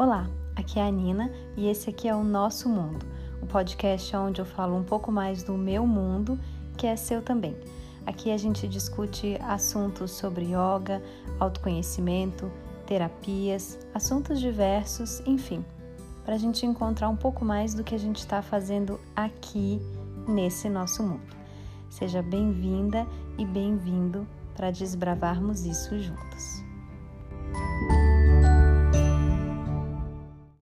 Olá, aqui é a Nina e esse aqui é o Nosso Mundo, o podcast onde eu falo um pouco mais do meu mundo, que é seu também. Aqui a gente discute assuntos sobre yoga, autoconhecimento, terapias, assuntos diversos, enfim, para a gente encontrar um pouco mais do que a gente está fazendo aqui nesse nosso mundo. Seja bem-vinda e bem-vindo para desbravarmos isso juntos.